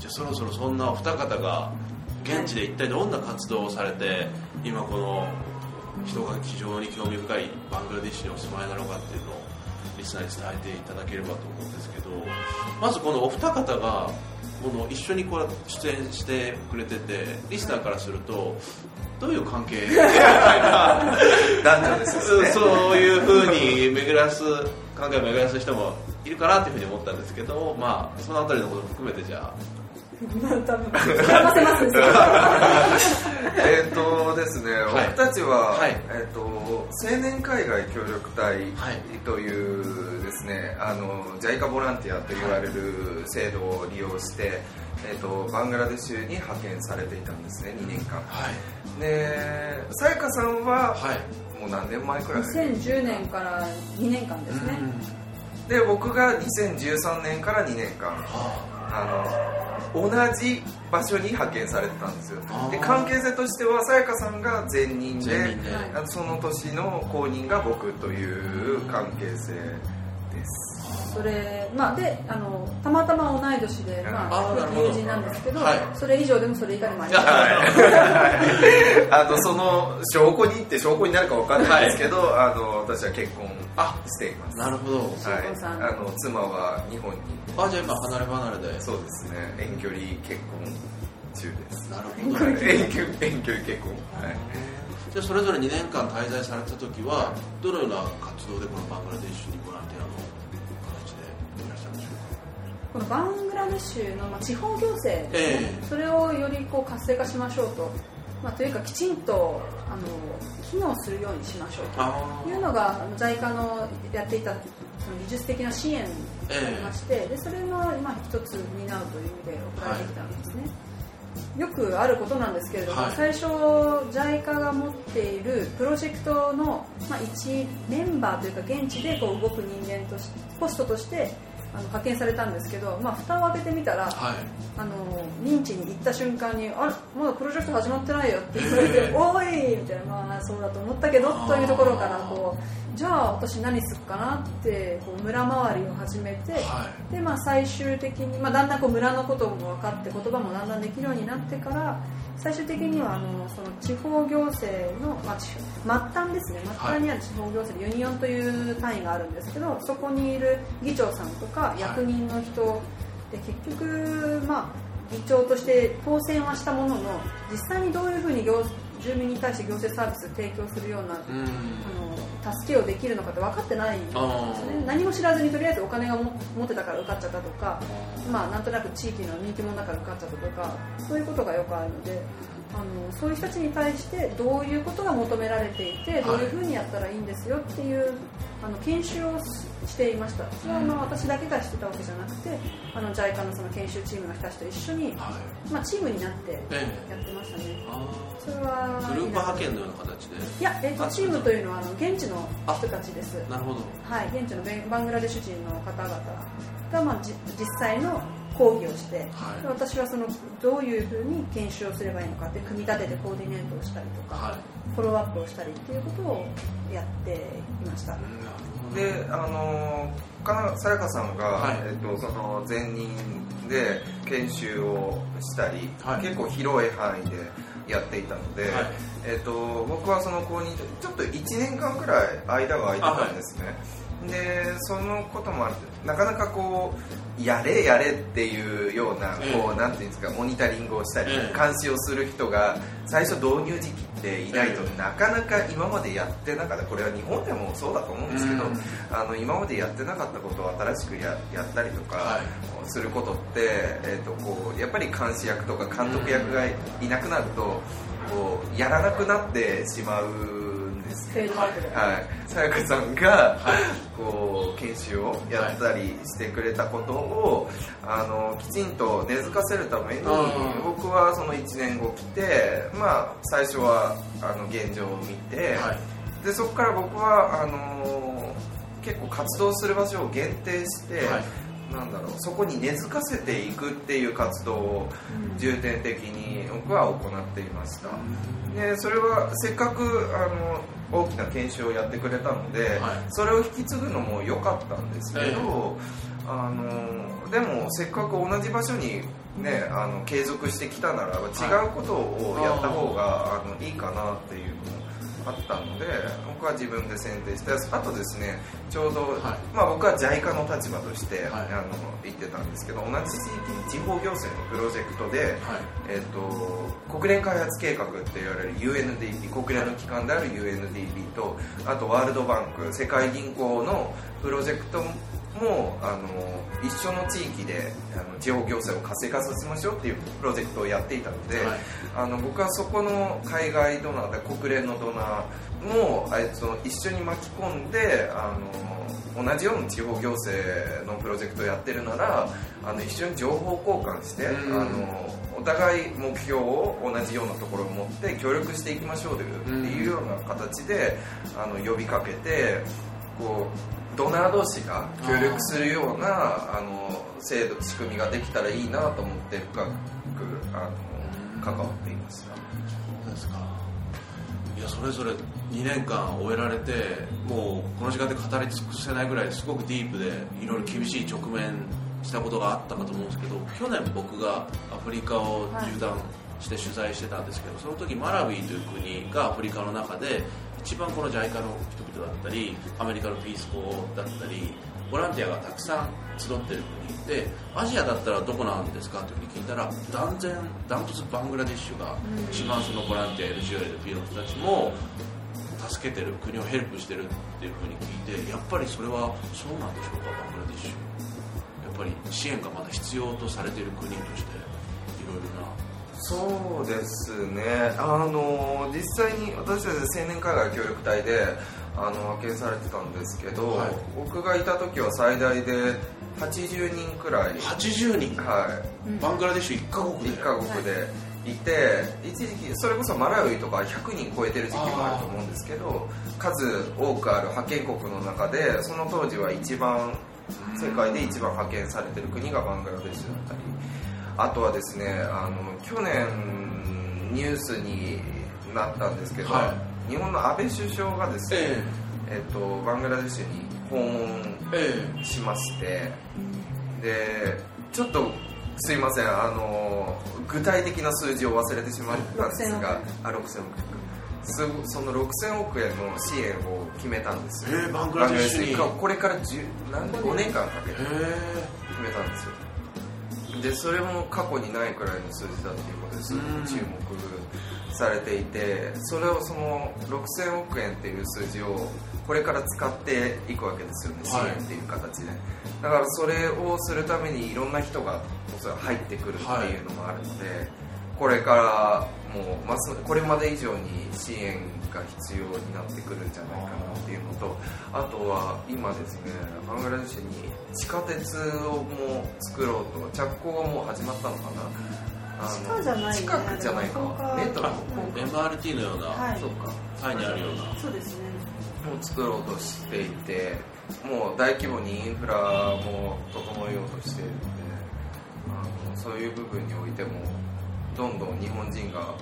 じゃあそろそろそんなお二方が現地で一体どんな活動をされて今この人が非常に興味深いバングラディッシュにお住まいなのかっていうのをリスナーに伝えていただければと思うんですけどまずこのお二方がこの一緒にこう出演してくれててリスナーからするとどういう関係？男女ですよねそういうふうに巡らす考えを巡らす人もいるかなというふうに思ったんですけどまあそのあたりのことも含めてじゃあ膨ませますねえっとですね、はい僕たちは、はい。えっと青年海外協力隊はい。というですね、あの JICA ボランティアと言われる制度を利用して、えっとバングラデシュに派遣されていたんですね2年間。はい。でさやかさんは、はい。もう何年前くらい2010年から2年間ですね、で僕が2013年から2年間。あの同じ場所に派遣されてたんですよ。で関係性としてはさやかさんが前任で前任で。その年の後任が僕という関係性です。それまあであのたまたま同い年で、まあ友人なんですけど、はい。それ以上でもそれ以下でもあります。あとその証拠にって証拠になるかわかんないですけど、あの私は結婚しています。なるほど。はい。あの妻は日本に。あじゃあ今離れ離れで。そうですね。遠距離結婚中です。なるほど遠距離遠距離結婚。はい。じゃあそれぞれ2年間滞在された時はどのような活動でこのバングラデシュにボランティアの形でいらっしゃるんでしょこのバングラデシュの、まあ、地方行政ですね、ええ。それをよりこう活性化しましょうと、まあ、というかきちんとあの機能するようにしましょうと。いうのがあの JICA のやっていたその技術的な支援でありまして、でそれのまあ一つ担うという意味で送られてきたんですね、よくあることなんですけれども、はい。最初 JICA が持っているプロジェクトの、まあ、一メンバーというか現地でこう動く人間としポストとしてあの派遣されたんですけど、まあ、蓋を開けてみたら、はい。あの認知に行った瞬間に「あれ？まだプロジェクト始まってないよ」って言われて「おい!」みたいな「まあそうだと思ったけど」というところからこうじゃあ私何するかなってこう村回りを始めて、はでまあ、最終的に、まあ、だんだんこう村のことも分かって言葉もだんだんできるようになってから最終的にはあのその地方行政の、まあ、地末端ですね。末端にある地方行政でユニオンという単位があるんですけどそこにいる議長さんとか役人の人で結局、まあ、議長として当選はしたものの実際にどういうふうに行住民に対して行政サービスを提供するようなうん。あの助けをできるのかって分かってない。んですあね何も知らずにとりあえずお金がも持ってたから受かっちゃったとか、まあ、なんとなく地域の人気者だから受かっちゃったとかそういうことがよくあるのであのそういう人たちに対してどういうことが求められていてどういうふうにやったらいいんですよっていうあの研修をししていました。それはあの私だけがしてたわけじゃなくてあの JICA のその研修チームの人たちと一緒に、はい。まあ、チームになってえやってましたね。あそれはーグループ派遣のような形で？いや、えっと、チームというのはあの現地の人たちです。なるほど。はい、現地のベンバングラデシュ人の方々が、まあ、じ実際の講義をして、はい。で私はそのどういうふうに研修をすればいいのかって組み立ててコーディネートをしたりとか、はい。フォローアップをしたりっていうことをやっていました、であのかさやかさんが、はい。えっと、その前任で研修をしたり、はい。結構広い範囲でやっていたので、はい。えっと、僕はその後任でちょっと1年間くらい間が空いてたんですね、でそのこともあってなかなかこうやれやれっていうようなええこうなんていうんですかモニタリングをしたりええ監視をする人が最初導入時期っていないとええなかなか今までやってなかった。これは日本でもそうだと思うんですけどうん。あの今までやってなかったことを新しくややったりとかはい。することってえーとこうやっぱり監視役とか監督役がいなくなるとこうやらなくなってしまうはい、さやかさんが、こう研修をやったりしてくれたことを、あのきちんと根付かせるためにうん。僕はその1年後来て、まあ、最初はあの現状を見て、はい。でそこから僕はあの結構活動する場所を限定して、はい。なんだろうそこに根付かせていくっていう活動を重点的に僕は行っていました。でそれはせっかくあの大きな研修をやってくれたので、はい。それを引き継ぐのも良かったんですけど、あのでもせっかく同じ場所に、ね、あの継続してきたならば違うことをやった方が、あのいいかなっていうのもあったので僕は自分で選定してあとですねちょうど、はい。まあ、僕は JICA の立場として、はい。あの言ってたんですけど同じ地域に地方行政のプロジェクトで、はい。えっと国連開発計画って言われる UNDP 国連の機関である UNDP とあとワールドバンク世界銀行のプロジェクトもあの一緒の地域であの地方行政を活性化させましょうっていうプロジェクトをやっていたので、はい。あの僕はそこの海外ドナーで国連のドナーもあいつを一緒に巻き込んであの同じような地方行政のプロジェクトをやってるならあの一緒に情報交換して、うん。あのお互い目標を同じようなところを持って協力していきましょうという,、うん。いうような形であの呼びかけてこうドナー同士が協力するようなあの制度仕組みができたらいいなと思って深くあの関わっていました。そうですかいやそれぞれ2年間終えられてもうこの時間で語り尽くせないぐらいすごくディープでいろいろ厳しい直面したことがあったかと思うんですけど去年僕がアフリカを縦断して取材してたんですけどその時マラウイという国がアフリカの中で一番この JICA の人々だったりアメリカのピースコだったりボランティアがたくさん集ってる国でアジアだったらどこなんですかというふうに聞いたら断然ダントツバングラディッシュが一番そのボランティア NGO や LP の人たちも助けてる国をヘルプしてるっていうふうに聞いてやっぱりそれはそうなんでしょうかバングラディッシュ。やっぱり支援がまだ必要とされている国としていろいろなそうですね。あの実際に私たち青年海外協力隊であの派遣されてたんですけど、はい。僕がいた時は最大で80人くらい。80人。はい。バングラデシュ1カ国で。1カ国でいて一時期それこそマラウイとか100人超えてる時期もあると思うんですけど数多くある派遣国の中でその当時は一番世界で一番派遣されてる国がバングラデシュだったりあとはですねあの去年ニュースになったんですけど、は日本の安倍首相がですね、ええ。っと、バングラデシュに訪問ええ。しましてでちょっとすいませんあの具体的な数字を忘れてしまったんですがあ6000億円。すその6000億円の支援を決めたんですよ。ええバングラデシュに。これから10何5年間かけてへ決めたんですよでそれも過去にないくらいの数字だっていうことです。ごく注目されていてそれをその6000億円っていう数字をこれから使っていくわけですよね。支はい。援っていう形で、だからそれをするためにいろんな人がおそらく入ってくるっていうのもあるので、これからもうますこれまで以上に支援が必要になってくるんじゃないかなっていうのとあとは今ですねバングラデシュに地下鉄をもう作ろうと着工がもう始まったのかな。地下じゃないね。近くじゃないか。メトロ。あ MRT のような、はい。そうか。タイにあるような。そうですね。もう作ろうとしていてもう大規模にインフラも整えようとしているのであのそういう部分においてもどんどん日本人が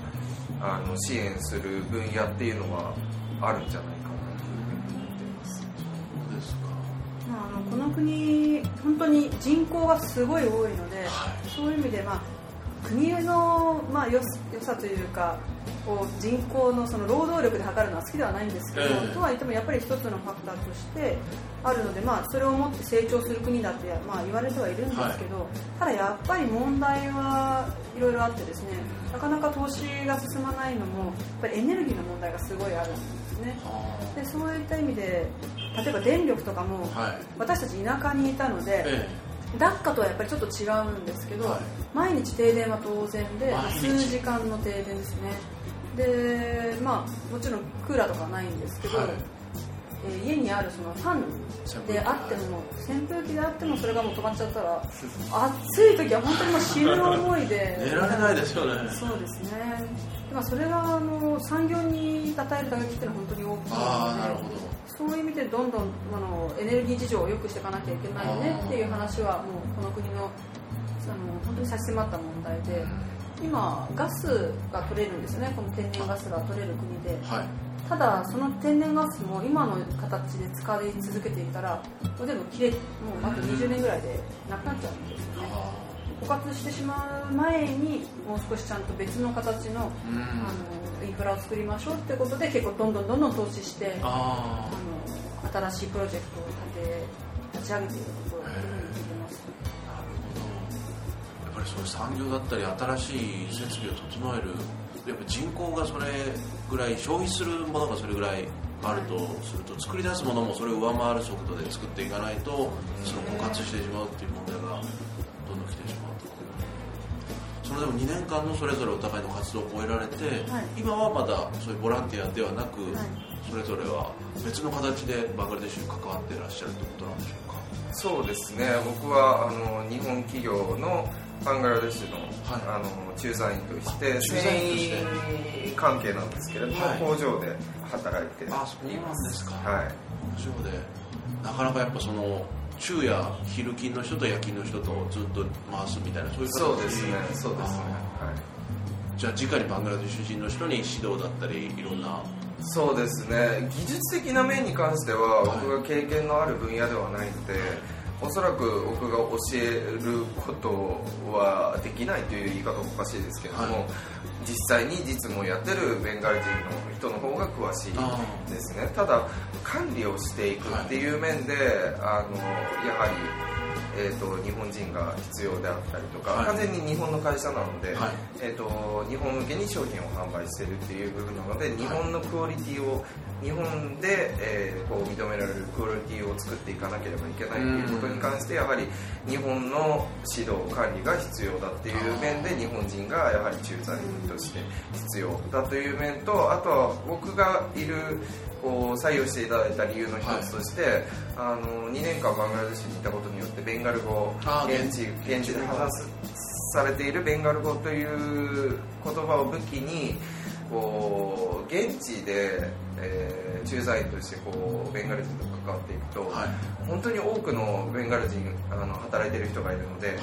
あの支援する分野っていうのはあるんじゃないかなというふうに思っています。そうですか。まあ、あのこの国本当に人口がすごい多いので、はい。そういう意味で、まあ、国の、まあ、よ良さというかこう人口のその労働力で測るのは好きではないんですけど、ええとは言ってもやっぱり一つのファクターとしてあるので、まあ、それをもって成長する国だって、まあ、言われてはいるんですけど、ただやっぱり問題はいろいろあってですねなかなか投資が進まないのもやっぱりエネルギーの問題がすごいあるんですね。でそういった意味で例えば電力とかも、はい。私たち田舎にいたので、えダッカとはやっぱりちょっと違うんですけど、はい。毎日停電は当然で数時間の停電ですねでまあもちろんクーラーとかはないんですけど、はい。えー家にあるそのファンであっても扇風機。であってもそれがもう止まっちゃったら 暑い時は本当にもう死ぬ思いで。え寝られないですよね。そうですね。まあそれがあの産業に与える打撃っていうのは本当に大きいのでああなるほど。そういう意味でどんどんあのエネルギー事情を良くしていかなきゃいけないよねっていう話はもうこの国のその本当に差し迫った問題で今ガスが取れるんですね。この天然ガスが取れる国で。はい。ただその天然ガスも今の形で使われ続けていたらもう全部切れもうあと20年ぐらいでなくなっちゃうんですよね。あ枯渇してしまう前にもう少しちゃんと別の形のーうん。あのインフラを作りましょうってことで結構どんどんどんどん投資してああの新しいプロジェクトを立て立ち上げているそういう産業だったり新しい設備を整える。やっぱ人口がそれぐらい消費するものがそれぐらいあるとすると作り出すものもそれを上回る速度で作っていかないとその枯渇してしまうっていう問題がどんどん来てしまうとそれでも2年間のそれぞれお互いの活動を終えられて、はい。今はまだそういうボランティアではなく、はい。それぞれは別の形でバングラデシュに関わっていらっしゃるということなんでしょうか？そうですね。僕はあの日本企業のバングラデシュの,、はい。あの駐在員として駐繊在員として。維関係なんですけれども、はい。工場で働いて。いあそうなんですか。はい。工場で。なかなかやっぱその昼夜昼勤の人と夜勤の人とずっと回すみたいなそういう形そうですね。そうですね。あはい。じゃあ直にバングラデシュ人の人に指導だったりいろんな。そうですね。技術的な面に関してははい。僕が経験のある分野ではないので、おそらく僕が教えることはできないという言い方もおかしいですけれども、はい。実際に実務をやってるベンガル人の人の方が詳しいあですね。ただ管理をしていくっていう面で、あのやはり、えー、と日本人が必要であったりとか、はい。完全に日本の会社なので、はい。えー、と日本向けに商品を販売しているっていう部分なので日本のクオリティを日本で、えーこう認められるクオリティを作っていかなければいけないっていうことに関してやはり日本の指導管理が必要だっていう面で日本人がやはり駐在員として必要だという面とあとは僕がいるこう採用していただいた理由の一つとして、あの2年間バングラデシュにいたことによってベンガル語現地現地。で話すされているベンガル語という言葉を武器にこう現地で、えー駐在員としてこうベンガル人と関わっていくと、はい。本当に多くのベンガル人あの働いている人がいるので、はい。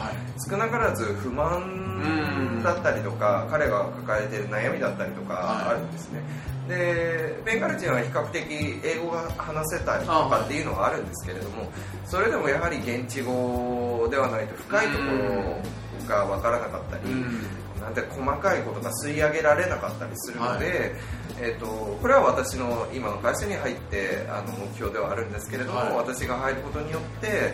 少なからず不満だったりとか彼が抱えている悩みだったりとかはい。あるんですね、でベンガル人は比較的英語が話せたりとかっていうのはあるんですけれどもそれでもやはり現地語ではないと深いところが分からなかったり、なんて細かいことが吸い上げられなかったりするので、はい。えー、とこれは私の今の会社に入ってあの目標ではあるんですけれども、はい。私が入ることによって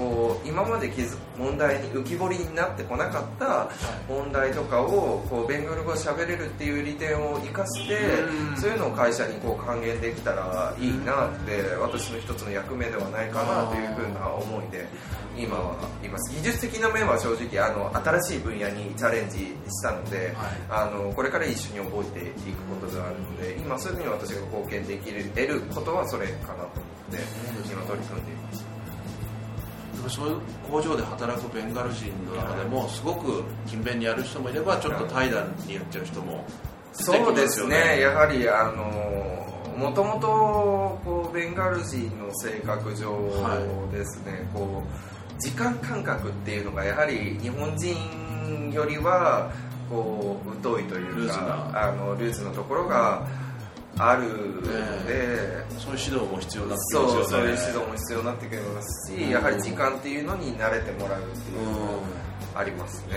こう今まで気づ問題に浮き彫りになってこなかった問題とかをこうベンガル語を喋れるっていう利点を生かしてうん。そういうのを会社にこう還元できたらいいなって私の一つの役目ではないかなというふうな思いで今はいます。技術的な面は正直あの新しい分野にチャレンジしたので、あのこれから一緒に覚えていくことがあるので今すぐに私が貢献できる得ることはそれかなと思って今取り組んでいます。でもそういう工場で働くベンガル人の中でもすごく勤勉にやる人もいればちょっと怠惰にやっちゃう人もそうですね。やはりあのもともとこうベンガル人の性格上ですね、こう時間感覚っていうのがやはり日本人よりはこう疎いというルーズかな。あのルーズなところがあるので、そういう指導も必要になってきそうますよね。そういう指導も必要になってくるます。し、やはり時間っていうのに慣れてもらうっていうのもありますね、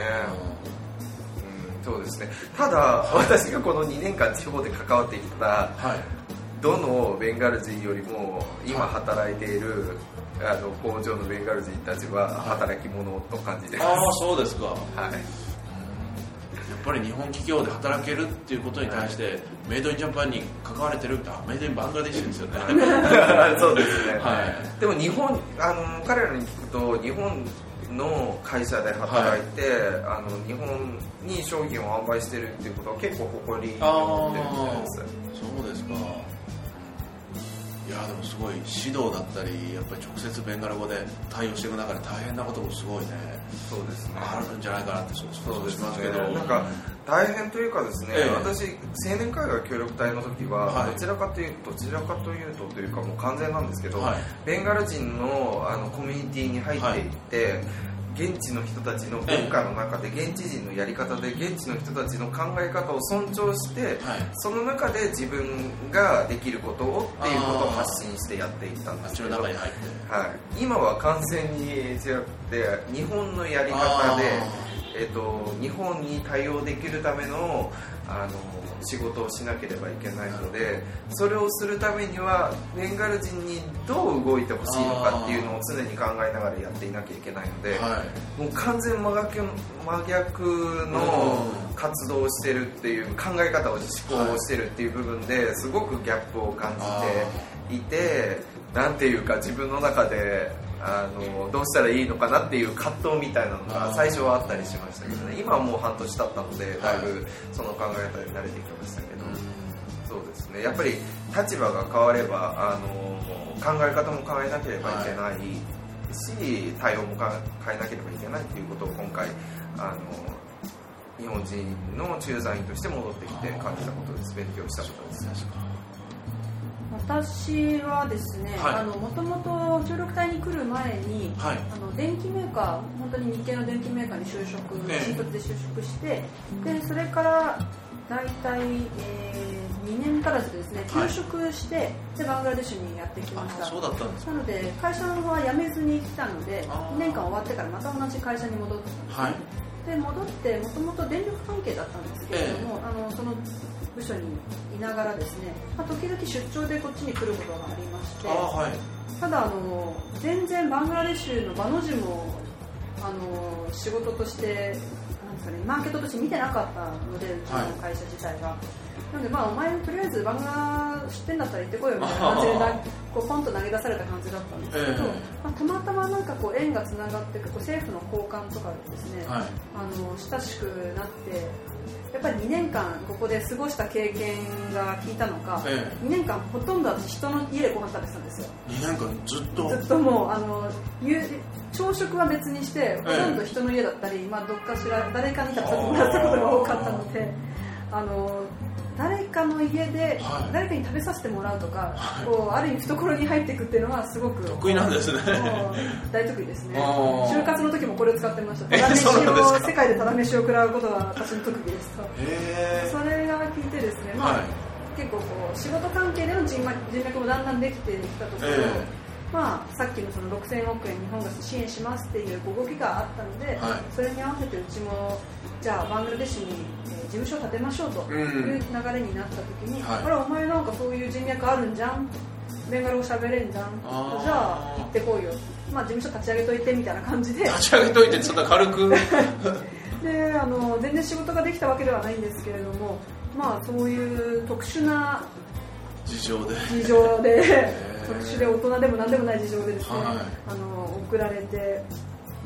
うん。そうですね。ただ私がこの2年間地方で関わってきたはい。どのベンガル人よりも今働いているあの工場のベンガル人たちは働き者と感じてます、ああそうですか。はい、ぱり日本企業で働けるっていうことに対して、メイドインジャパンに関われてるあメイドインバングラデシュですよね。そうですね、はい。でも日本あの彼らに聞くと日本の会社で働いて、あの日本に商品を販売してるっていうことは結構誇りに思ってるみたいです。そうですか。いやでもすごい指導だったりやっぱり直接ベンガル語で対応していく中で大変なこともすごいねそうですね。あるんじゃないかなってそうそうですしますけど。なんか大変というかですね、ええ。私青年海外協力隊の時は、はい。どちらかというとどちらかというとというかもう完全なんですけど、はい。ベンガル人のあのコミュニティに入っていって、現地の人たちの文化の中で現地人のやり方で現地の人たちの考え方を尊重して、はい。その中で自分ができることをっていうことを発信してやっていったんですけどはい、今は完全に違って日本のやり方であ、えっと日本に対応できるためのあの仕事をしなければいけないのでそれをするためにはベンガル人にどう動いてほしいのかっていうのを常に考えながらやっていなきゃいけないので、はい。もう完全真逆真逆の活動をしてるっていう考え方を思考をしてるっていう部分ですごくギャップを感じていてなんていうか自分の中であのどうしたらいいのかなっていう葛藤みたいなのが最初はあったりしましたけどね。今はもう半年経ったのでだいぶその考え方に慣れてきましたけど。そうですね。やっぱり立場が変わればあの考え方も変えなければいけないし対応もか変えなければいけないっていうことを今回あの日本人の駐在員として戻ってきて感じたことです勉強した。ことです私はですね、はい。あのもともと協力隊に来る前に、はい。あの電機メーカー本当に日系の電機メーカーに就職ええ。新卒で就職してでそれから大体、えー、2年足らずでですねはい。休職して、でバングラデシュにやってきました。あそうだったんですなので会社の方は辞めずに来たのであー。2年間終わってからまた同じ会社に戻ってきたんですね、はいで戻ってもともと電力関係だったんですけれども、あのその部署にいながらですね、まあ、時々出張でこっちに来ることがありましてあはい。ただあの全然バングラデシュのバの字もあの仕事としてなんですか、ね、マーケットとして見てなかったのでうちの会社自体が。なのでまあお前とりあえずバングラ知ってんだったら行ってこいよみたいな感じでなこうポンと投げ出された感じだったんですけど、ええ。まあ、たまたまなんかこう縁がつながってこう政府の高官とかでですね、はいあの親しくなってやっぱり2年間ここで過ごした経験が効いたのか、え2年間ほとんど私人の家でご飯食べてたんですよ。2年間ずっと？ずっともうあの夕朝食は別にしてほとんど人の家だったり、まあ、どっかしら誰かに食べさせてもらったことが多かったのであの誰かの家ではい。誰かに食べさせてもらうとか、こうある意味懐に入っていくっていうのはすごく得意なんですね。大得意ですね。就活の時もこれを使ってました。えただ飯を世界でただ飯を食らうことは私の特技ですと。へそれが聞いてですね、まあはい。結構こう仕事関係での人脈人脈もだんだんできてきたところ、ええまあ、さっきのその6000億円日本が支援しますっていう動きがあったので、はい。それに合わせてうちもじゃあバングラデシュに、えー事務所を建てましょうとうんいう流れになった時に、はい。あらお前なんかそういう人脈あるんじゃんベンガル語喋れんじゃんじゃあ行ってこいよ、まあ、事務所立ち上げといてみたいな感じで。立ち上げといてそんな軽く。であの全然仕事ができたわけではないんですけれども、まあ、そういう特殊な事情で。事情で ー特殊で大人でも何でもない事情でですね、はい。あの送られて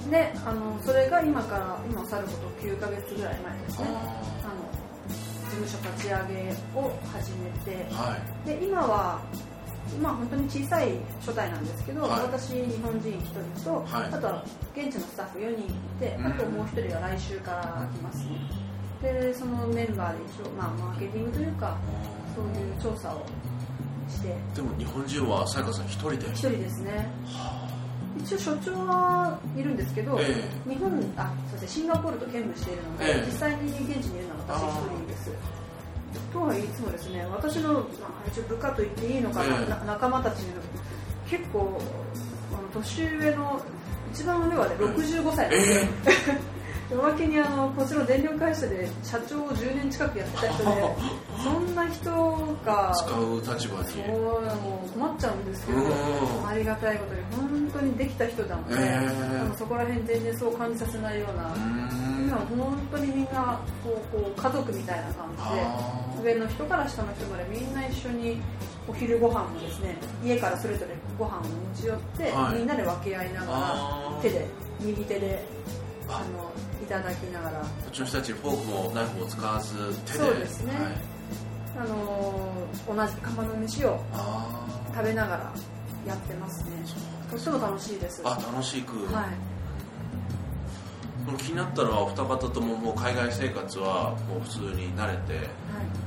であのそれが今から今去ること9ヶ月ぐらい前ですね。あの事務所立ち上げを始めてはい。で今はまあ本当に小さい初代なんですけど、はい。私日本人1人と、はい。あとは現地のスタッフ4人いて、うん。あともう1人が来週から来ます。ねでそのメンバーで一応、まあ、マーケティングというかそういう調査をして。でも日本人はさやかさん一人で？1人ですね。一応所長はいるんですけど、え日本あそうですね。シンガポールと兼務しているので、ええ。実際に現地にいるのは私一人です。とは言いつもですね私の、まあ、一応部下と言っていいのかな、仲間たちの結構あの年上の一番上はね65歳なん おまけにあのこちらの電力会社で社長を10年近くやってた人で そんな人が使う立場にそうもう困っちゃうんですけどうん。ありがたいことに本当にできた人なので、へー。でもそこら辺全然そう感じさせないような、今本当にみんなこうこう家族みたいな感あじで上の人から下の人までみんな一緒にお昼ご飯もですね家からそれぞれご飯を持ち寄って、はい。みんなで分け合いながら手で右手でああのいただきながら。こっちの人たちフォークもナイフも使わず手で。そうですね。はい、あの同じ釜の飯をあ食べながらやってますね。とっても楽しいです。ーあ楽しく、はい気になったのはお二方とももう海外生活はもう普通に慣れてはい。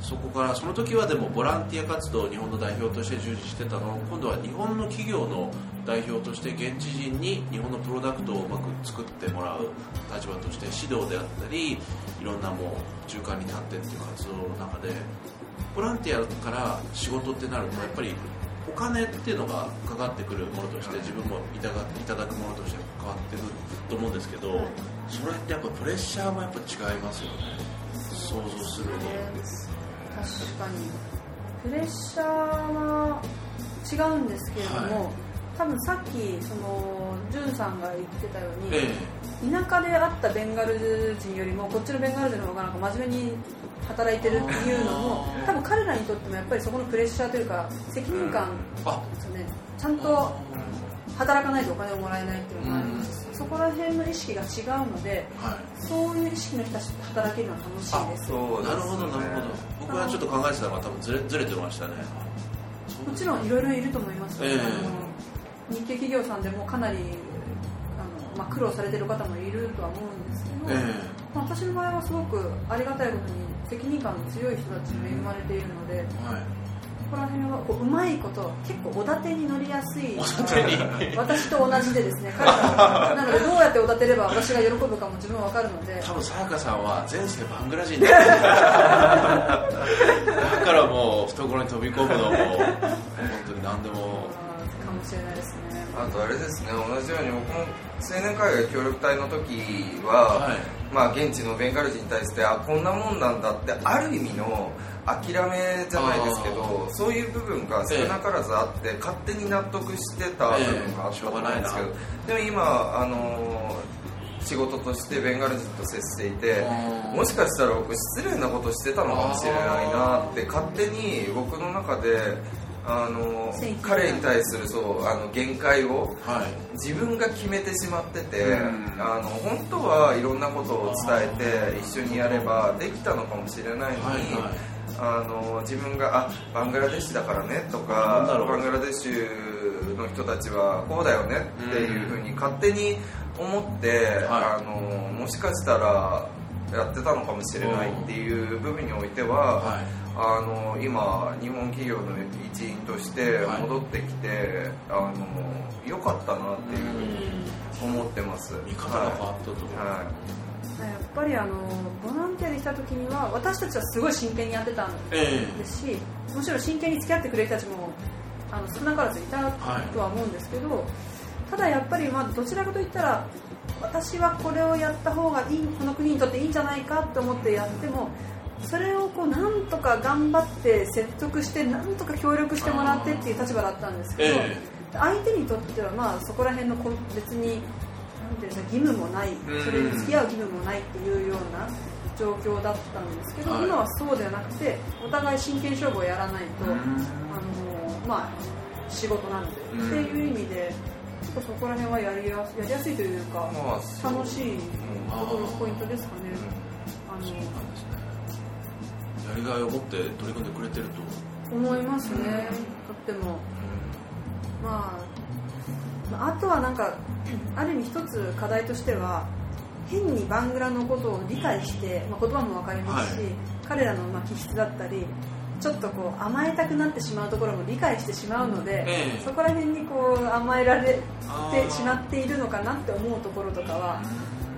そこからその時はでもボランティア活動を日本の代表として従事してたのを今度は日本の企業の代表として現地人に日本のプロダクトをうまく作ってもらう立場として指導であったりいろんなもう中間に立ってっていう活動の中でボランティアから仕事ってなるとやっぱりお金っていうのがかかってくるものとして自分もいただいただくものとして変わってくると思うんですけど、はい。それってやっぱプレッシャーもやっぱ違いますよね。想像するに。確かに。プレッシャーは違うんですけれども、はい。多分さっきそのジュンさんが言ってたように、え田舎で会ったベンガル人よりもこっちのベンガル人の方がなんか真面目に働いてるっていうのも多分彼らにとってもやっぱりそこのプレッシャーというか責任感あ。ですよね。ちゃんと働かないとお金をもらえないっていうのがあります。しそこら辺の意識が違うのではい。そういう意識の人たちと働けるのは楽しいです。そう。なるほどなるほど。僕はちょっと考えてたのが多分ずれずれてましたね。もちろんいろいろいると思います、ええ。あの日系企業さんでもかなりあの、まあ、苦労されてる方もいるとは思うんですけど、え。まあ、私の場合はすごくありがたいことに責任感の強い人たちに恵まれているのでえはい。ここら辺はこううまいこと結構おだてに乗りやすいおだてに。私と同じでですね彼らなのでどうやっておだてれば私が喜ぶかも自分は分かるので。多分さやかさんは前世バングラ人だ。だからもう懐に飛び込むのも本当に何でももしれないですね。あとあれですね同じように僕も青年海外協力隊の時は、はい。まあ、現地のベンガル人に対してあこんなもんなんだってある意味の諦めじゃないですけどそういう部分が少なからずあって、勝手に納得してた部分があったと思うんですけど、でも今あの仕事としてベンガル人と接していてもしかしたら僕失礼なことしてたのかもしれないなって勝手に僕の中であの彼に対するそうあの限界をはい。自分が決めてしまってて、うん。あの本当はいろんなことを伝えて一緒にやればできたのかもしれないのに、はいはい。あの自分があバングラデシュだからねとかバングラデシュの人たちはこうだよねっていうふうに勝手に思って、はあのもしかしたらやってたのかもしれないっていう部分においては、はい。あの今日本企業の一員として戻ってきて、あの良かったなっていう思ってます。見方が変わったと。思う、はい。はい。やっぱりあのボランティアで来た時には私たちはすごい真剣にやってたんえですしもちろん真剣に付き合ってくれる人たちもあの少なからずいたとは思うんですけど、ただやっぱりまあどちらかといったら私はこれをやった方がいいこの国にとっていいんじゃないかと思ってやってもそれをこうなんとか頑張って説得してなんとか協力してもらってっていう立場だったんですけど、え相手にとってはまあそこら辺のこ別になんていうんですか義務もないうん。それに付き合う義務もないっていうような状況だったんですけど、はい。今はそうではなくてお互い真剣勝負をやらないと、うん。あのまあ仕事なので、うん。っていう意味でちょっとそこら辺はやりややりやすいというか、まあ楽しいところポイントですかね。あのね。やりがいを持って取り組んでくれてると。思いますね、とっても。まあ、まああとはなんかある意味一つ課題としては変にバングラのことを理解して、まあ、言葉も分かりますし、はい。彼らのまあ気質だったりちょっとこう甘えたくなってしまうところも理解してしまうので、ええ。そこら辺にこう甘えられてしまっているのかなって思うところとかは、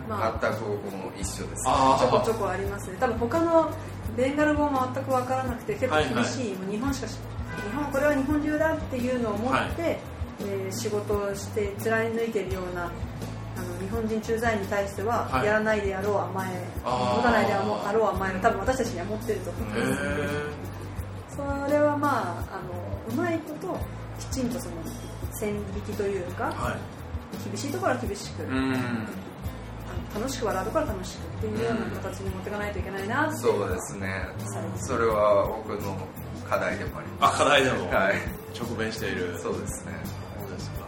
まあ、全く僕も一緒です。あちょこちょこありますね。多分他のベンガル語も全く分からなくて結構厳しい、もう日本しかし日本これは日本流だっていうのを持って、はい。えー仕事をして貫いているようなあの日本人駐在員に対しては、はい。やらないでやろう甘え持たないであろう甘えを多分私たちには持ってると思うんへですそれはまああのうまいこときちんとその線引きというか、ーはい。厳しいところは厳しく、楽しく笑うところは楽しくっていうような形に持っていかないといけないなっていうそうですね。それは僕の課題でもありまあ課題でも？すはい。直面している。そうですね。そうですか。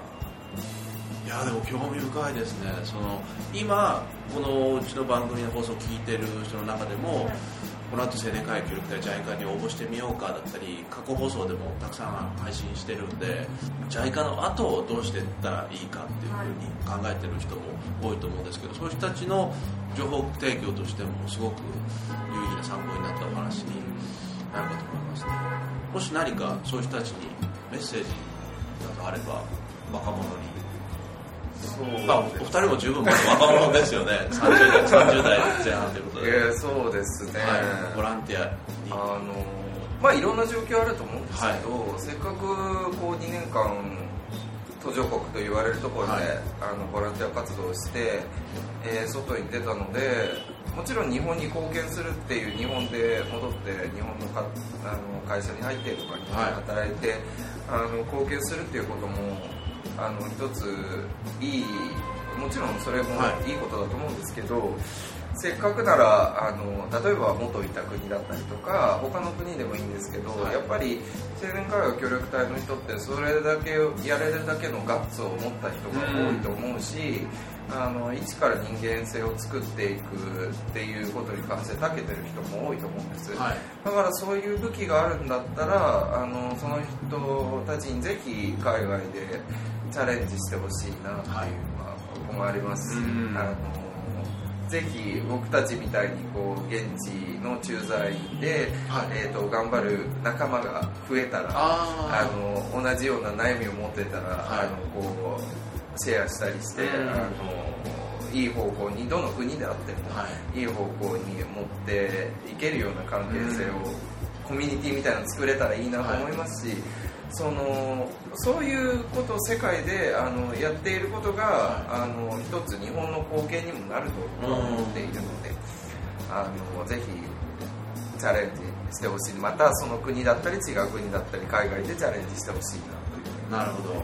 いやでも興味深いですね。その今このうちの番組の放送を聞いてる人の中でも、この後青年会協力隊 JICA に応募してみようかだったり過去放送でもたくさん配信してるんで JICA の後をどうしていったらいいかっていうふうに考えてる人も多いと思うんですけどそういう人たちの情報提供としてもすごく有意義な参考になったお話になるかと思いますね。もし何かそういう人たちにメッセージなどあれば若者にまあ、お二人も十分若者ですよね。30代 ,30 代前半ということで、えーそうですね、はい、ボランティアに。あのまあいろんな状況あると思うんですけど、せっかくこう2年間途上国と言われるところで、はい。あのボランティア活動をして、えー外に出たのでもちろん日本に貢献するっていう日本で戻って日本のかあの会社に入ってとか日本で働いて、あの貢献するっていうこともあの一ついいもちろんそれもはいいいことだと思うんですけど、せっかくならあの例えば元いた国だったりとか他の国でもいいんですけど、はい。やっぱり青年海外協力隊の人ってそれだけやれるだけのガッツを持った人が多いと思うし、あの一から人間性を作っていくっていうことに関して長けてる人も多いと思うんです、はい。だからそういう武器があるんだったらあのその人たちにぜひ海外でチャレンジしてほしいなっていうのは僕もあります。し、うん。あのぜひ僕たちみたいにこう現地の駐在員で、はい。えー、と頑張る仲間が増えたらああの同じような悩みを持ってたら、はい。あのこうシェアしたりして、うん。あのいい方向にどの国であっても、、はい。い方向に持っていけるような関係性を、コミュニティみたいなの作れたらいいなと思いますし、そのそういうことを世界であのやっていることが、あの一つ日本の貢献にもなると思っているので、あのぜひチャレンジしてほしい。またその国だったり違う国だったり海外でチャレンジしてほしいなという。なるほど。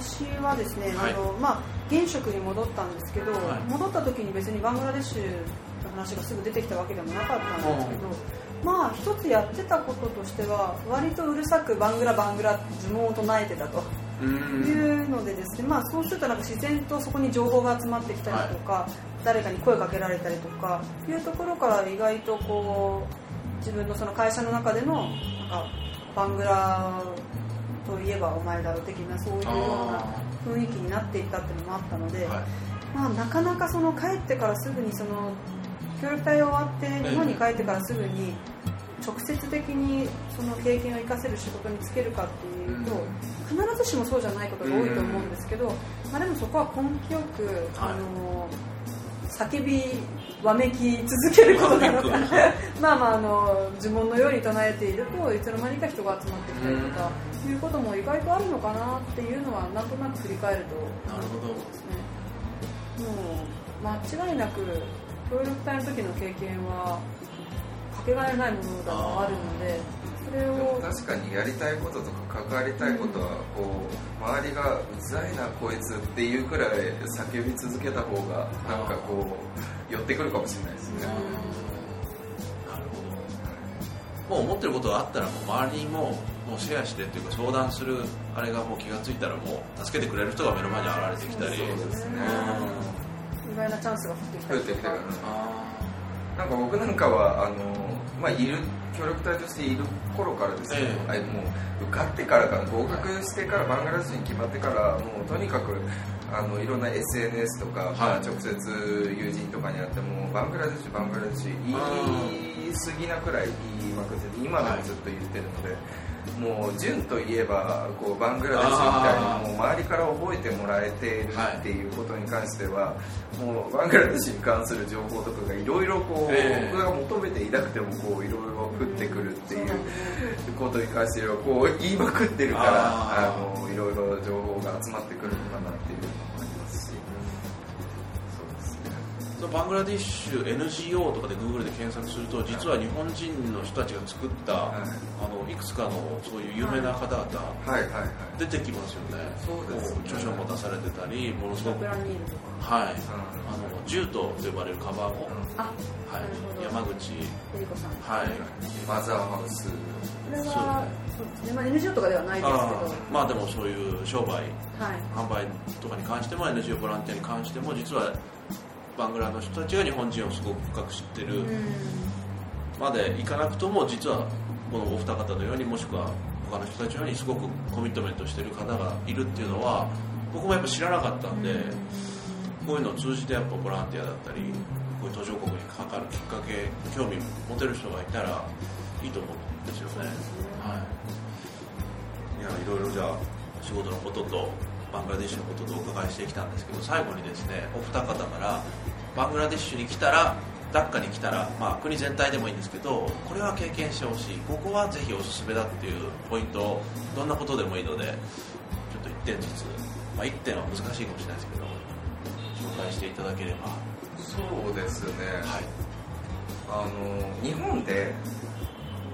私はですね、はい。あのまあ、現職に戻ったんですけど、はい。戻った時に別にバングラデシュの話がすぐ出てきたわけでもなかったんですけど、まあ一つやってたこととしては割とうるさくバングラバングラって呪文を唱えてたと。うん。いうのでですね、まあ、そうするとなんか自然とそこに情報が集まってきたりとか、誰かに声かけられたりとかいうところから意外とこう自分のその会社の中でのなんかバングラといえばお前だろ的なそういうような雰囲気になっていったっていうのもあったので、はい。まあ、なかなかその帰ってからすぐにその協力隊終わって日本に帰ってからすぐに直接的にその経験を生かせる仕事に就けるかっていうと必ずしもそうじゃないことが多いと思うんですけど、まあ、でもそこは根気よく、はい。あの叫びわめき続けることなのか まあまああの呪文のように唱えているといつの間にか人が集まってきたりとかいうことも意外とあるのかなっていうのはなんとなく振り返ると。なるほど。ですね。もう間違いなく協力隊の時の経験はかけがえないものがあるのでそれを確かにやりたいこととか関わりたいことはこう周りがうざいなこいつっていうくらい叫び続けた方がなんかこう寄ってくるかもしれないですね、なるほど。もう思ってることがあったらもう周りにももうシェアしてっていうか相談するあれがもう気がついたらもう助けてくれる人が目の前に現れてきたり。そうですね意外なチャンスが降ってきたか。なんか僕なんかはあの、まあ、いる協力隊としている頃からですね、ええ。あもう受かってからかな合格してからバングラデシュに決まってからもうとにかくあのいろんな SNS とか、まあ直接友人とかに会ってもバングラデシュバングラデシュ言い過ぎなくらい言いまくってて今でもずっと言ってるので、もう純といえばこうバングラデシュみたいにもう周りから覚えてもらえているっていうことに関しては、もうバングラデシュに関する情報とかがいろいろこう、ええ。僕が求めていなくてもこういろいろ降ってくるっていうことに関してはこう言いまくってるからああのいろいろ情報が集まってくるのかなそのバングラディッシュ NGO とかで Google で検索すると実は日本人の人たちが作った、はい。あのいくつかのそういう有名な方々、はいはいはい。出てきますよね。そうですね。こ著書も出されてたりものすごくブラニールとか。はい、あのジュートと呼ばれるカバンを、あはい。なるほど。山口。はい。マザーハウス。これはそう。ですね、まあ、NGO とかではないですけど。まあでもそういう商売はい。販売とかに関しても NGO ボランティアに関しても実はバングラの人たちが日本人をすごく深く知ってる。までいかなくとも実はこのお二方のようにもしくは他の人たちのようにすごくコミットメントしてる方がいるっていうのは僕もやっぱ知らなかったんでこういうのを通じてやっぱボランティアだったりこういう途上国にかかるきっかけ興味持てる人がいたらいいと思うんですよね。はい、いやいろいろじゃあ仕事のこととバングラディッシュのこととお伺いしてきたんですけど最後にですねお二方からバングラディッシュに来たらダッカに来たら、まあ、国全体でもいいんですけどこれは経験してほしい。ここはぜひおすすめだっていうポイントをどんなことでもいいのでちょっと1点ずつ、まあ、1点は難しいかもしれないですけど紹介していただければ。そうですね、はい。あの日本で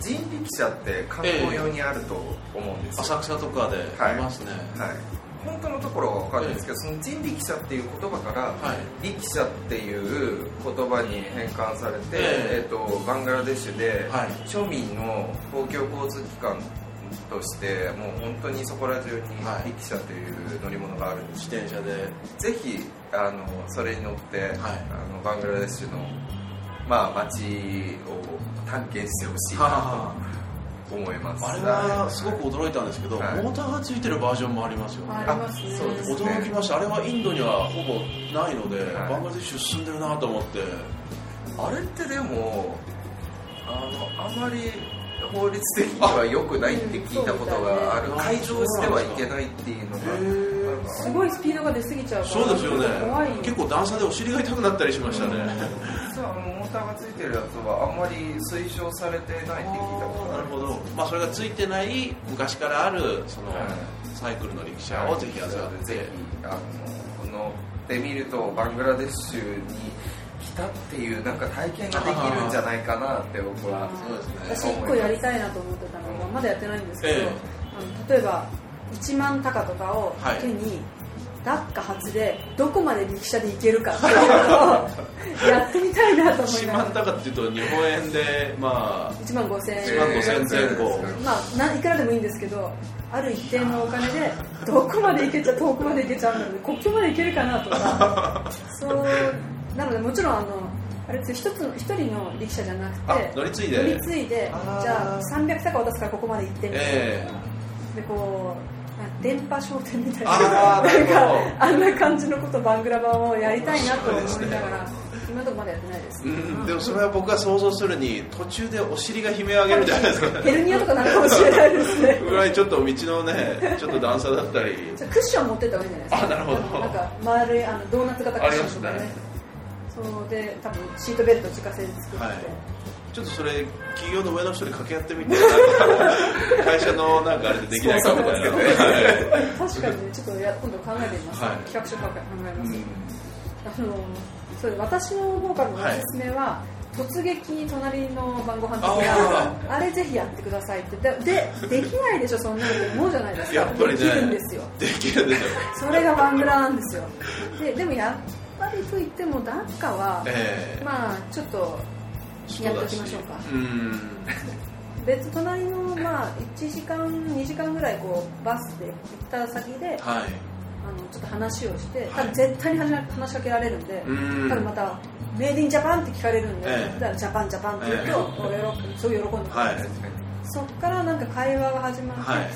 人力車って観光用にあると思うんですよ、浅草とかではいいますね、はい、本当のところは分かるんですけど、その人力車っていう言葉から、はい。力車っていう言葉に変換されて、ええ。えっとバングラデシュで、はい。庶民の公共交通機関としてもう本当にそこら中にはい。力車という乗り物があるんです、自転車で。ぜひあのそれに乗って、はい。あのバングラデシュの、まあ、街を探検してほしいなはと 思います。あれはすごく驚いたんですけど、はい。モーターがついてるバージョンもありますよね。ありますねそうですね。驚きました。あれはインドにはほぼないので、はい。バングラデシュ進んでるなと思って。あれってでもあのあまり法律的には良くないって聞いたことがある。あ改造してはいけないっていうのがすごいスピードが出過ぎちゃうからそうですよね。怖い。結構段差でお尻が痛くなったりしましたね、実はあのモーターがついてるやつはあんまり推奨されてないって聞いたことがある。なるほど、まあ、それがついてない昔からあるそのはい。サイクルの力車をぜひ扱って、ぜひあのこので見るとバングラデシュに来たっていうなんか体験ができるんじゃないかなって僕はそうですね。私1個やりたいなと思ってたのがまだやってないんですけど、ええ。あの例えば1万高とかをはい手に、ダッカ初でどこまで力車で行けるかっていうのをやってみたいなと思い1ながら万高っていうと日本円でまあ1万5000円1万5000前後。まあないくらでもいいんですけどある一定のお金でどこまで行けちゃ遠くまで行けちゃうので国境まで行けるかなとか。そうなのでもちろんあのあれ一つの一人の力車じゃなくあて乗り継いで。乗り継いでじゃあ300高渡すからここまで行ってみたいな、え。でこう電波商店みたいな。あーなんかあんな感じのことバングラ版をやりたいなと思いながら、今のところまだやってないです、えうん、でもそれは僕が想像するに途中でお尻が悲鳴を上げるじゃないですか。ヘルニアとかなるかもしれないですね。ぐらいちょっと道のねちょっと段差だったり。じゃあクッション持ってった方がいいんじゃないですか。あなるほど。なんか丸いあのドーナツ型クッションとかね。ね。そうで多分シートベルト自家製で作って、はいちょっとそれ企業の上の人に掛け合ってみて 会社のなんかあれでできないかみたいな、はい確かにねちょっとや今度考えてみます、はい。企画書考えます、うん。あのそれ私の方からのおすすめは、突撃隣の晩ご飯的あなあれぜひやってくださいって。ででできないでしょそんなのって思うじゃないですか。やっぱりね。できるんですよ。できるんですよ。それがバングラなんですよ。ででもやっぱりといってもダッカは、ええ。まあちょっとやっておきましょうか。うん。別隣のまあ1時間2時間ぐらいこうバスで行った先ではい。あのちょっと話をして多分絶対に話しかけられるんで、うん。多分また「メイディンジャパン」って聞かれるんで、ええ。だからジャパンジャパンって言うと、ええ。すごい喜んでくれる、はい。そっからなんか会話が始まって、はい。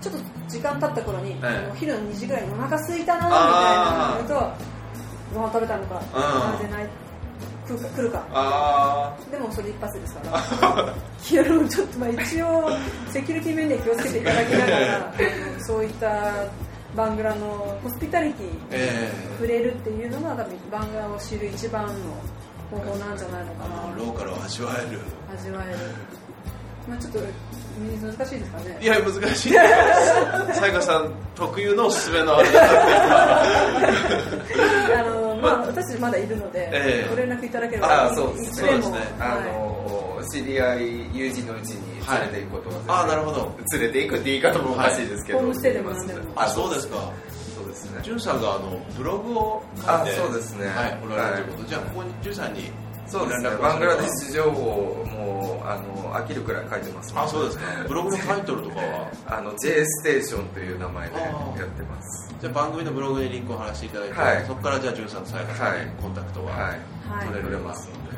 ちょっと時間経った頃に、ええ。お昼の2時ぐらいにお腹空いたなみたいなのとご飯食べたのか食べてない。来るか来るか。あでもそれ一発ですから。ちょっとまあ一応セキュリティ面で気をつけていただきながらそういったバングラのホスピタリティにえ。触れるっていうのが多分バングラを知る一番の方法なんじゃないのかな。ローカルを味わえる。味わえる。まあ、ちょっと難しいですかね。いや難しい。さやかさん特有のおすすめのあれだ。あの、まあ、私たちまだいるので、ええ。ご連絡いただければあそうそうですね。あはい。の知り合い友人のうちに連れて行くことが全然あなるほど連れて行くって言い方もおかしいですけど、ホームステイでも何でも。あそうですか。そうですね。じゅんさんがあのブログを書いてあそうですね。はいおられるということ、はいじゃあここにじゅんさんにそうですね。バングラデシュ情報もあの飽きるくらい書いてますのあそうですか。ブログのタイトルとかは？あの J ステーションという名前でやってます。じゃあ番組のブログにリンクを貼らせていただいて、はい。そこからじゃあじゅんさんとさやかさんはいにコンタクトがはいはい。取れるますので。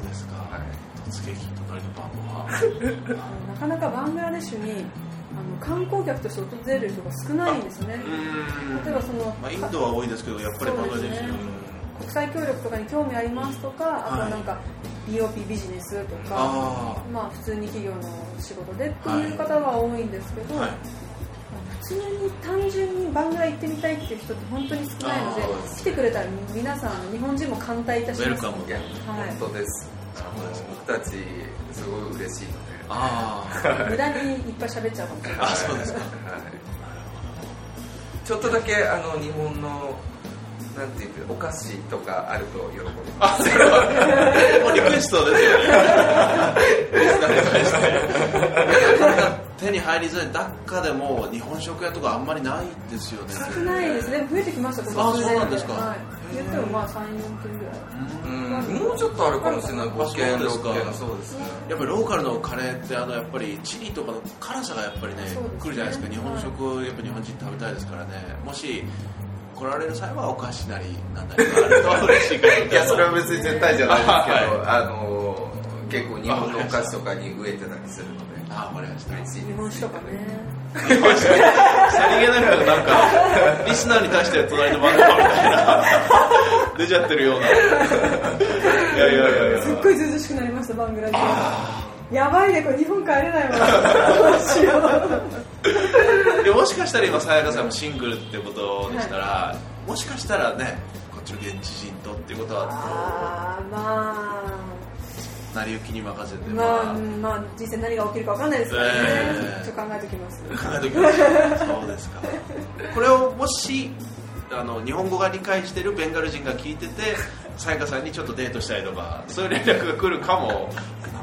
そうですか、はい。突撃隣の番号はなかなかバングラデシュにあの観光客として訪れる人が少ないんですね。うん。例えばその、まあ、インドは多いですけどやっぱりバングラデシュ、際協力とかに興味ありますとかあとはなんか BOP ビジネスとか、あまあ、普通に企業の仕事でっていう方は多いんですけど、あはい。普通に単純にバングラ行ってみたいっていう人って本当に少ないので来てくれたら皆さん日本人も歓待いたします。ウェルカムいやはい。本当です。僕たちすごい嬉しいので。あ無駄にいっぱい喋っちゃうかもしれない。ああそうですか。はい。ちょっとだけあの日本のなんていうかお菓子とかあると喜びますあそれはもう。リクエストですよ 手に入りづらい。ダッカでも日本食屋とかあんまりない。ですよね少ないですね。増えてきました。あそうなんですか。はい、言ってもまあ34件ぐらい。うん。もうちょっとあるかもしれない。5件あそうですか6件そうですねやっぱりローカルのカレーってあのやっぱりチリとかの辛さがやっぱりねね。来るじゃないですか。日本食やっぱ日本人食べたいですからね。もし来られる際はお菓子なりなんなりがあると嬉しいかなと。いやそれは別に絶対じゃないですけど、はあの結構日本のお菓子とかに植えてたりするので。あわかりました。嬉しい日本酒とかねさりげなくなんかリスナーに対して隣の番組みたいな 出ちゃってるような。いやいやいやいや。すっごいずうずうしくなりましたバングラデシュやばいねこれ日本帰れないわ。どうしようでもしかしたら今さやかさんもシングルってことでしたら、もしかしたらねこっちの現地人とっていうことはあーま成り行きに任せてあまあ、まあ、人生何が起きるか分かんないですからね、ええちょっと考えておきます。考えておきましょうそうですか。これをもしあの日本語が理解してるベンガル人が聞いててさやかさんにちょっとデートしたいとかそういう連絡が来るかも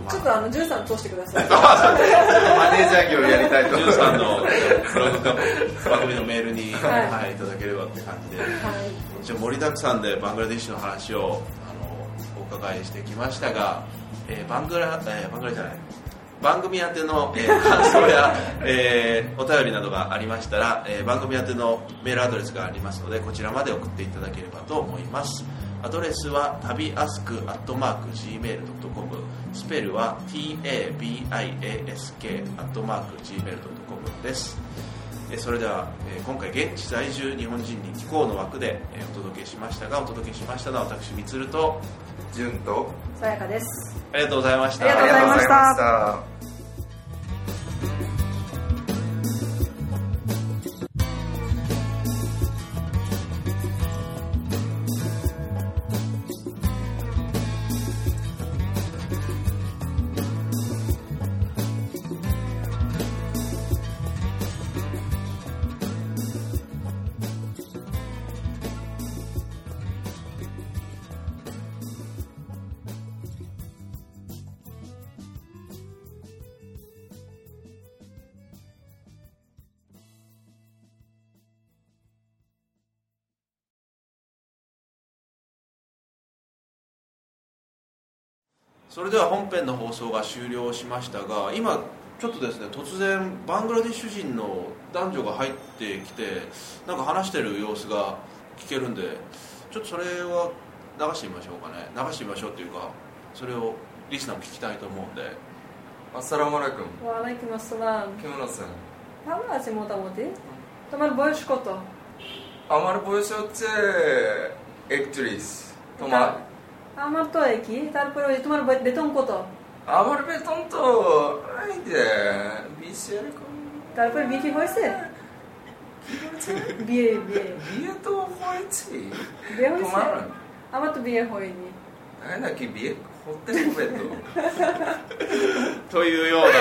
ちょっとあの、ジュンさん通してください。マネージャー業やりたいと。ジュンさんのブログか番組のメールに、ははいいい、ただければって感じで。はい。じゃあ盛りだくさんでバングラデシュの話をあのお伺いしてきましたが、えーバングラ、えーバングラじゃない。番組宛ての、えー感想や、えーお便りなどがありましたら、えー番組宛てのメールアドレスがありますのでこちらまで送っていただければと思います。アドレスは旅アスクアットマーク Gmail.com スペルは tabiask アットマーク Gmail.com です。えーそれでは、えー今回現地在住日本人に気候の枠で、えーお届けしましたがお届けしましたのは私みつると順とさやかです。ありがとうございました。ありがとうございましたそれでは本編の放送が終了しましたが今ちょっとですね突然バングラデシュ人の男女が入ってきてなんか話してる様子が聞けるんでちょっとそれは流してみましょうかね流してみましょうっていうかそれをリスナーも聞きたいと思うんでアッサラムアライクム Waalaikumsalam. কেমন আছেন ভালো আছি মোটামুটি তোমার বয়স কত আমার বয়স হচ্ছে একত্রিশ তোমার আমার তো একই তারপরে ওই তোমার বে- বেতন কত আমার বেতন তো এই যে বিশ এরকম তারপরে বিয়ে কি হয়েছে বিয়ে বিয়ে বিয়ে তো হয়েছে বিয়ে হয়েছে তোমার আমার তো বিয়ে হয়নি তাই নাকি বিয়ে হতে হবে তোというような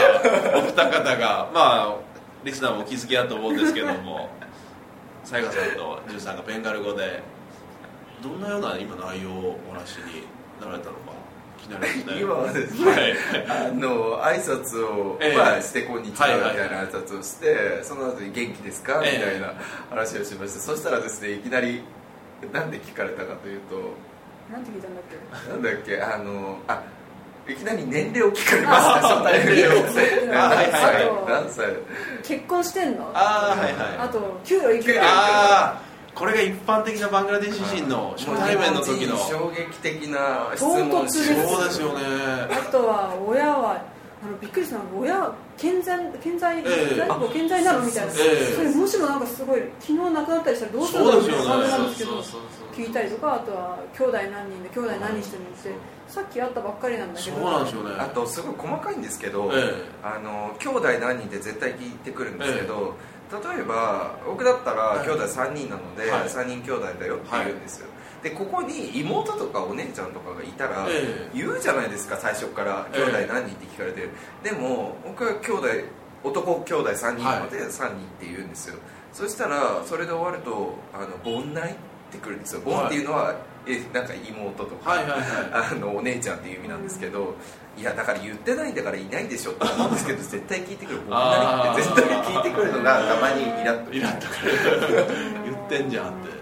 二方がまあリスナーもお気づきだと思うんですけどもさやかさんとジュンさんがベンガル語で どんなような今内容をお話になられたのか気になりますね。今はですねはい。あの挨拶を、ええ。まあ、してこんにちははいはいみたいな挨拶をして、その後に元気ですか、ええ。みたいな話をしました。そしたらですねいきなりなんで聞かれたかというとなんて聞いたんだっけ？なんだっけあのあいきなり年齢を聞かれました。初対面であはい何歳何歳？結婚してんの？ああはいはい。あと給料いくら？ああこれが一般的なバングラデシュ人の初対面の時の衝撃的な質唐問突ですそうですよね。あとは親はあのびっくりしたのが親健在健在、健在なのみたいな、ええ。それもしもなんかすごい昨日亡くなったりしたらどうするそうですよねみたいな感じなんですけどそうそう聞いたりとかあとは兄弟何人で兄弟何してるんってさっき会ったばっかりなんだけそうどなんですよね。あとすごい細かいんですけど、えあの兄弟何人で絶対聞いてくるんですけど、例えば僕だったら兄弟3人なので、はい。3人兄弟だよって言うんですよ、でここに妹とかお姉ちゃんとかがいたら、ええ。言うじゃないですか最初から兄弟何人って聞かれて。る、でも僕は兄弟男兄弟3人なので3人って言うんですよ、そしたらそれで終わると「あの盆内?」ってくるんですよ。盆っていうのは、えなんか妹とか、はいはいはい。あのお姉ちゃんっていう意味なんですけど、いやだから言ってないんだからいないでしょって思うんですけど 絶対聞いてくる僕なりって絶対聞いてくるのがたまにイラッとイラッとくる。言ってんじゃんって。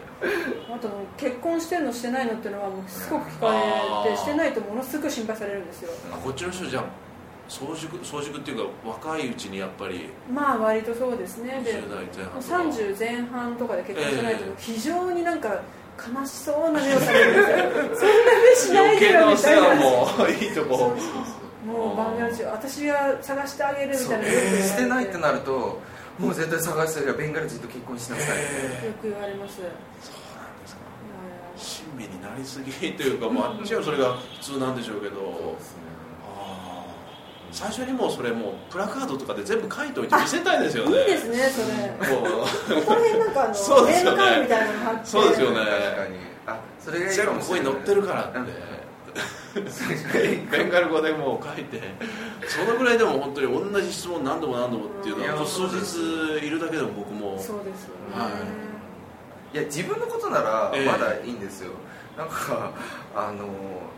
あと結婚してるのしてないのっていうのはもうすごく聞かれてしてないとものすごく心配されるんですよ。あこっちの人じゃあ早熟早熟っていうか若いうちにやっぱり。まあ割とそうですね。で20代前半とか。30前半とかで結婚してないとええ非常になんか悲しそうな目をされるんですよ。そんな目しないでよみたい。なもういいとこもう私が探してあげるみたいなしてないってなるともう絶対探してるベンガル人と結婚しなさい、よく言われます。いや親身になりすぎというか、まあ、あっちはそれが普通なんでしょうけど。あー最初にもうそれもうプラカードとかで全部書いておいて見せたいですよね。いいですねそれ。もう。ここら辺なんかあのそうですよね。ネームカードみたいなの貼ってそうですよね確かにあそれがいい全かもしれない。部ここに。載ってるからってベンガル語でもう書いてそのぐらいでも本当に同じ質問何度も何度もっていうのいやは数日いるだけでも僕も。そうですよね、はいいや自分のことならええまだいいんですよ、なんかあの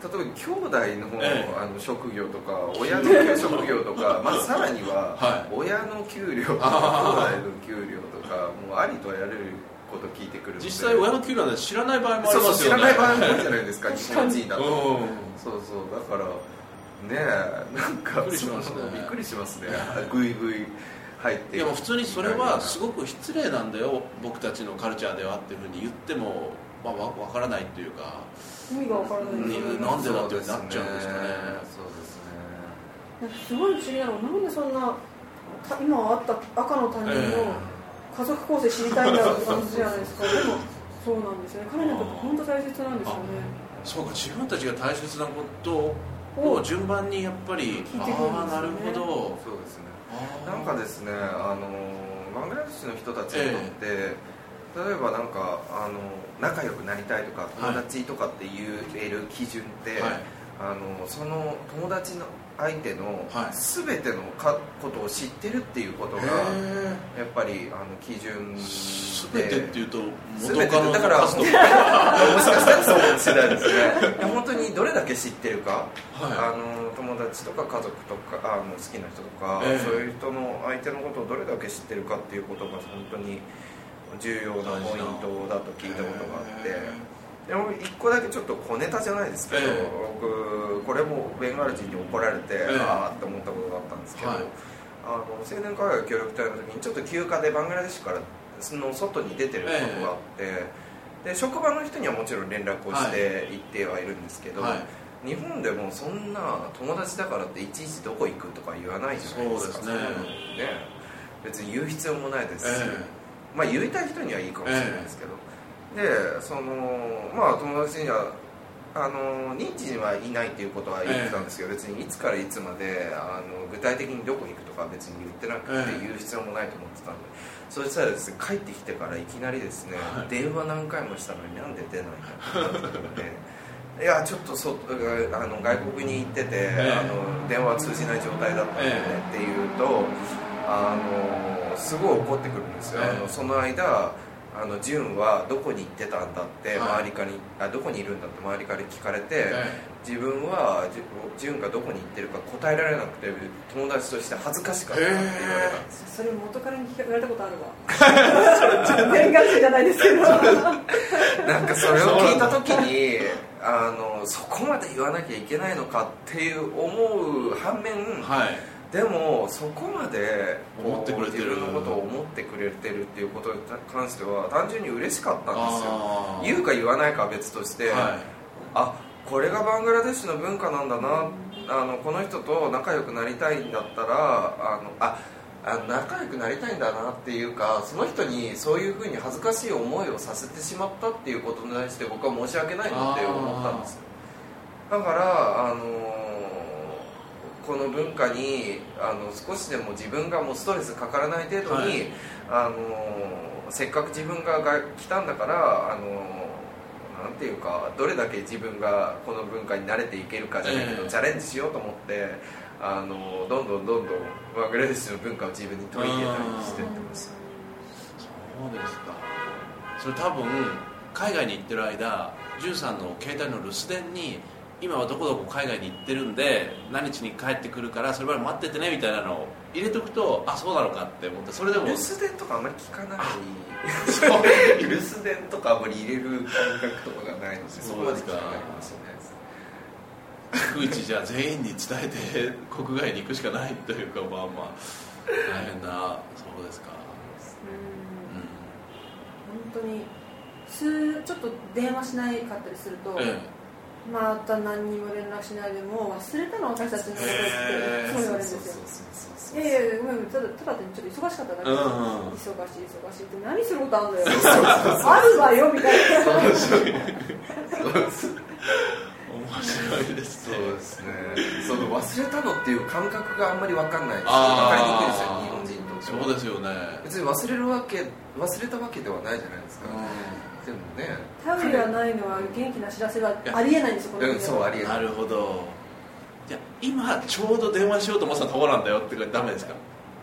例えば兄弟の,、ええ。あの職業とか親の職業とか、まあ、さらには、はい。親の給料とかあ兄弟の給料とかもうありとやれること聞いてくるので。実際親の給料なんて知らない場合もありますよね。知らない場合も多いじゃないですか 日本人だと、うん。そうそうだからねえなんかびっくりしますね。ぐいぐい入っていや普通にそれはすごく失礼なんだよ僕たちのカルチャーではっていうふうに言っても、まあ、わ分からないっていうか意味がわからない。ですよね。なんでだってなっちゃうんですかね。そうですね。すごい不思議なのがなんでそんなた今あった赤の他人の家族構成知りたいんだろうって感じじゃないですか。でもそうなんですよね。彼にとって本当大切なんですよね。そうか自分たちが大切なことを順番にやっぱり、聞いてくるんですよね。ああなるほど。そうですね。なんかですねあのバングラデシュの人たちにとって、例えばなんかあの仲良くなりたいとか友達とかっていうえる基準って、はい。あのその友達の相手のはい。全てのかことを知ってるっていうことがへやっぱりあの基準ーで。全てっていうと元カノだからもしかしたらそうかもしれないですね本当にどれだけ知ってるか、はあの友達とか家族とかあの好きな人とか、ええ。そういう人の相手のことをどれだけ知ってるかっていうことが本当に重要なポイントだと聞いたことがあって。でも一個だけちょっと小ネタじゃないですけど、ええ。僕これもベンガル人に怒られて、ええ。ああって思ったことがあったんですけど、はい。あの青年海外協力隊の時にちょっと休暇でバングラデシュからその外に出てることがあって、で職場の人にはもちろん連絡をして行ってはいるんですけど、はい。日本でもそんな友達だからっていちいちどこ行くとか言わないじゃないですか。そうですね。ね。別に言う必要もないですし、えまあ言いたい人にはいいかもしれないですけど、でそのまあ友達にはあの認知にはいないっていうことは言ってたんですけど、別にいつからいつまであの具体的にどこ行くとかは別に言ってなくて、ええ。言う必要もないと思ってたんで。そしたらですね帰ってきてからいきなりですね、電話何回もしたのになんで出ないかってなっててで。いやちょっとそあの外国に行ってて、えあの電話通じない状態だったんでね、えっていうとあのすごい怒ってくるんですよ、ええ。あのその間あの純はどこに行ってたんだってはい。周りからに、あどこにいるんだって周りから聞かれて、え自分はじ純がどこに行ってるか答えられなくて友達として恥ずかしかったって言われたんですそれ元からに聞かれたことあるわ。全学生じゃないですけど。なんかそれを聞いた時にあのそこまで言わなきゃいけないのかっていう思う反面、はいでもそこまで思ってくれてる。自分のことを思ってくれてるっていうことに関しては単純に嬉しかったんですよ。言うか言わないかは別として、はあこれがバングラデシュの文化なんだなあのこの人と仲良くなりたいんだったらあのああの仲良くなりたいんだなっていうかその人にそういうふうに恥ずかしい思いをさせてしまったっていうことに対して僕は申し訳ないなって思ったんですよ。だからあのこの文化にあの少しでも自分がもうストレスかからない程度に、はい。あのせっかく自分がが来たんだからあのなんていうかどれだけ自分がこの文化に慣れていけるかじゃないけど、ええチャレンジしようと思ってあのどんどんどんどんバングラデシュの文化を自分に取り入れたりしてってます。そうですか。それ多分海外に行ってる間ジュンさんの携帯の留守電に今はどこどこ海外に行ってるんで何日に帰ってくるからそれまで待っててねみたいなのを入れとくとあそうなのかって思ってそれでも。留守電とかあんまり聞かないそう。留守電とかあんまり入れる感覚とかがないのでそこまで聞かないかもしれないです逐一じゃあ全員に伝えて国外に行くしかないというかまあまあ大変なそうですか。うんう本当にすちょっと電話しないかったりすると、んえまた何にも連絡しないでもう忘れたの私たちのことってそう言われるんですよ。いやいやただただちょっと忙しかっただけ、うんうん。忙しい忙しいって何することあんだよ。あるわよみたいな。面白いです。そうねですね。その忘れたのっていう感覚があんまり分かんない。です分あー。かりにくいですよ日本人にと。そうですよね。別に忘れるわけ忘れたわけではないじゃないですか、でもね。頼りがないのは元気な知らせはありえないんですよこのうんそうありえなないるほど。じゃあ今ちょうど電話しようと思ってたところなんだよってダメですか？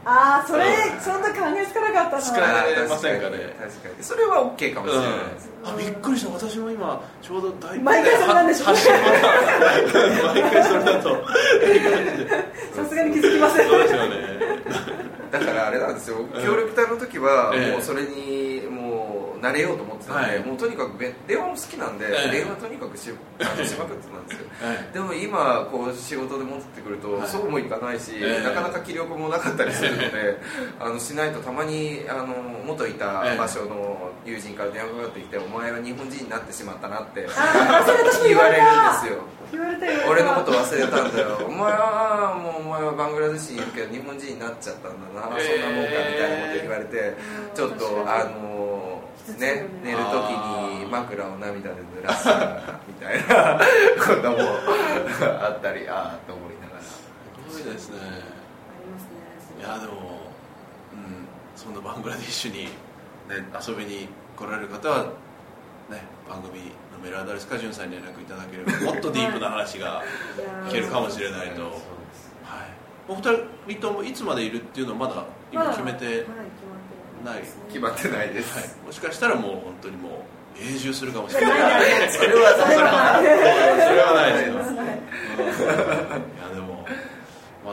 ああそれそんな考えつかなかったつか。なないれませんかね？確かに。それは OK かもしれないです、あびっくりした。私も今ちょうど大毎回それなんでしょ？う毎回それだとさすがに気づきません。そうですよね。だからあれなんですよ。協力隊の時はええ。もうそれにもう慣れようと思ってたんで、はい。もうとにかくべ電話も好きなんで、ええ電話とにかくしあのしまくってたんですよ。はい。でも今こう仕事で戻ってくると、はい。そうもいかないし、ええ。なかなか気力もなかったりするので あのしないとたまにあの元いた場所の友人から電話がかかってきて、お前は日本人になってしまったなって言われるんですよ。言われたよ。俺のこと忘れたんだよ。お前はもうお前はバングラデシュにいるけど日本人になっちゃったんだな、えーそんなもんかみたいなこと言われてちょっとあのね寝る時に枕を涙で濡らすみたいなこともあったりああと思いながら。すごいですねありますねいやでも、うん、そんなバングラディッシュに、ね、遊びに来られる方は、ね、番組のメールアドレスかじゅんさんに連絡いただければもっとディープな話が聞けるかもしれないと、はい、お二人ともいつまでいるっていうのはまだ今決めてはい決まってない、決まってないです、はい、もしかしたらもう本当にもう永住するかもしれない。それはそれはないそれはないです。いやでも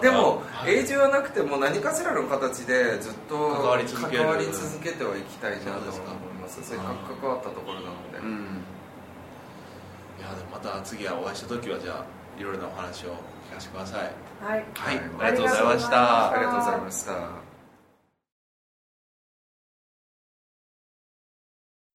でも、はい永住はなくても何かしらの形でずっと関わり続ける関わり続けてはいきたいなと。思いそうですかますせっかく関わったところなので、うん。いやでもまた次はお会いした時はじゃあいろいろなお話を聞かせてください。はい、はい。ありがとうございました。ありがとうございました